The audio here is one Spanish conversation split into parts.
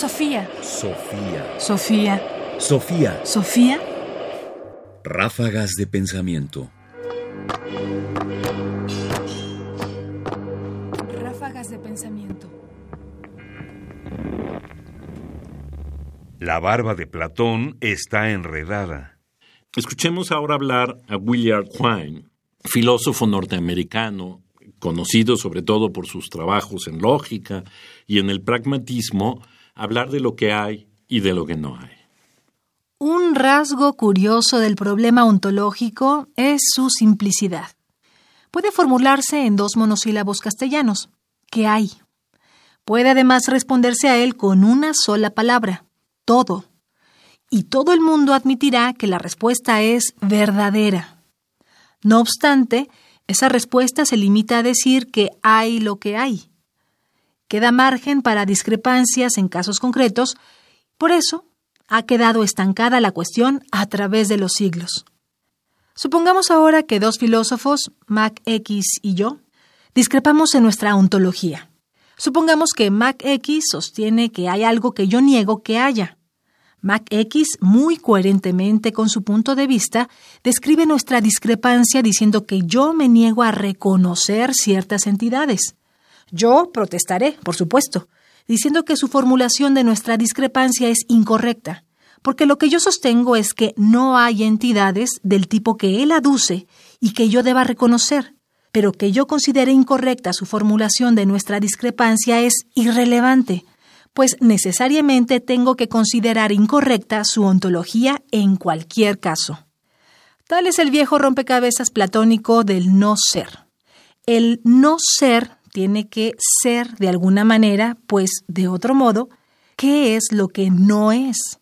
Sofía. Sofía. Sofía. Sofía. Sofía. Ráfagas de pensamiento. Ráfagas de pensamiento. La barba de Platón está enredada. Escuchemos ahora hablar a William Quine, filósofo norteamericano, conocido sobre todo por sus trabajos en lógica y en el pragmatismo, hablar de lo que hay y de lo que no hay. Un rasgo curioso del problema ontológico es su simplicidad. Puede formularse en dos monosílabos castellanos. ¿Qué hay? Puede además responderse a él con una sola palabra, todo. Y todo el mundo admitirá que la respuesta es verdadera. No obstante, esa respuesta se limita a decir que hay lo que hay. Queda margen para discrepancias en casos concretos, por eso ha quedado estancada la cuestión a través de los siglos. Supongamos ahora que dos filósofos, Mac X y yo, discrepamos en nuestra ontología. Supongamos que Mac X sostiene que hay algo que yo niego que haya. Mac X, muy coherentemente con su punto de vista, describe nuestra discrepancia diciendo que yo me niego a reconocer ciertas entidades. Yo protestaré, por supuesto, diciendo que su formulación de nuestra discrepancia es incorrecta, porque lo que yo sostengo es que no hay entidades del tipo que él aduce y que yo deba reconocer, pero que yo considere incorrecta su formulación de nuestra discrepancia es irrelevante, pues necesariamente tengo que considerar incorrecta su ontología en cualquier caso. Tal es el viejo rompecabezas platónico del no ser. El no ser tiene que ser de alguna manera, pues de otro modo, ¿qué es lo que no es?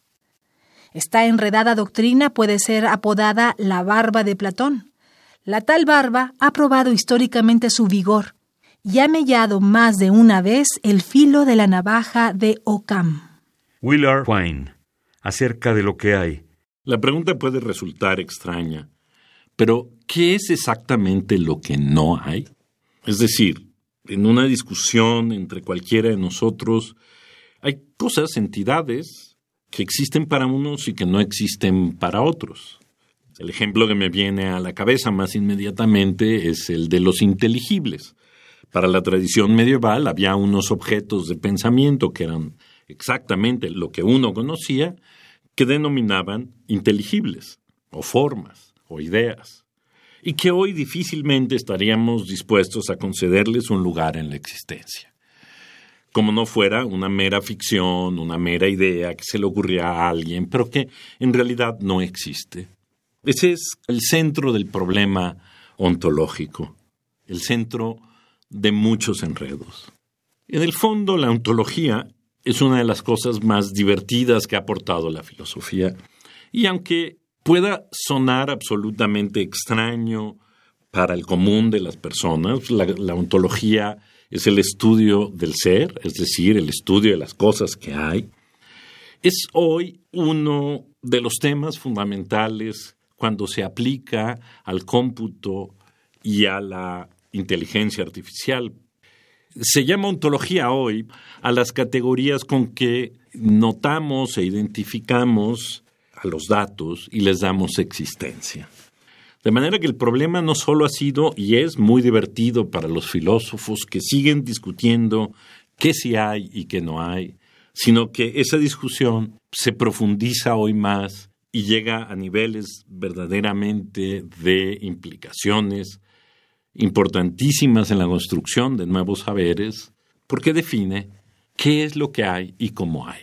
Esta enredada doctrina puede ser apodada la barba de Platón. La tal barba ha probado históricamente su vigor y ha mellado más de una vez el filo de la navaja de Ockham. Willard Quine, acerca de lo que hay. La pregunta puede resultar extraña, pero ¿qué es exactamente lo que no hay? Es decir, en una discusión entre cualquiera de nosotros, hay cosas, entidades, que existen para unos y que no existen para otros. El ejemplo que me viene a la cabeza más inmediatamente es el de los inteligibles. Para la tradición medieval había unos objetos de pensamiento que eran exactamente lo que uno conocía, que denominaban inteligibles, o formas, o ideas y que hoy difícilmente estaríamos dispuestos a concederles un lugar en la existencia. Como no fuera una mera ficción, una mera idea que se le ocurría a alguien, pero que en realidad no existe. Ese es el centro del problema ontológico, el centro de muchos enredos. En el fondo, la ontología es una de las cosas más divertidas que ha aportado la filosofía, y aunque pueda sonar absolutamente extraño para el común de las personas. La, ontología es el estudio del ser, es decir, el estudio de las cosas que hay. Es hoy uno de los temas fundamentales cuando se aplica al cómputo y a la inteligencia artificial. Se llama ontología hoy a las categorías con que notamos e identificamos a los datos y les damos existencia. De manera que el problema no solo ha sido y es muy divertido para los filósofos que siguen discutiendo qué sí hay y qué no hay, sino que esa discusión se profundiza hoy más y llega a niveles verdaderamente de implicaciones importantísimas en la construcción de nuevos saberes, porque define qué es lo que hay y cómo hay.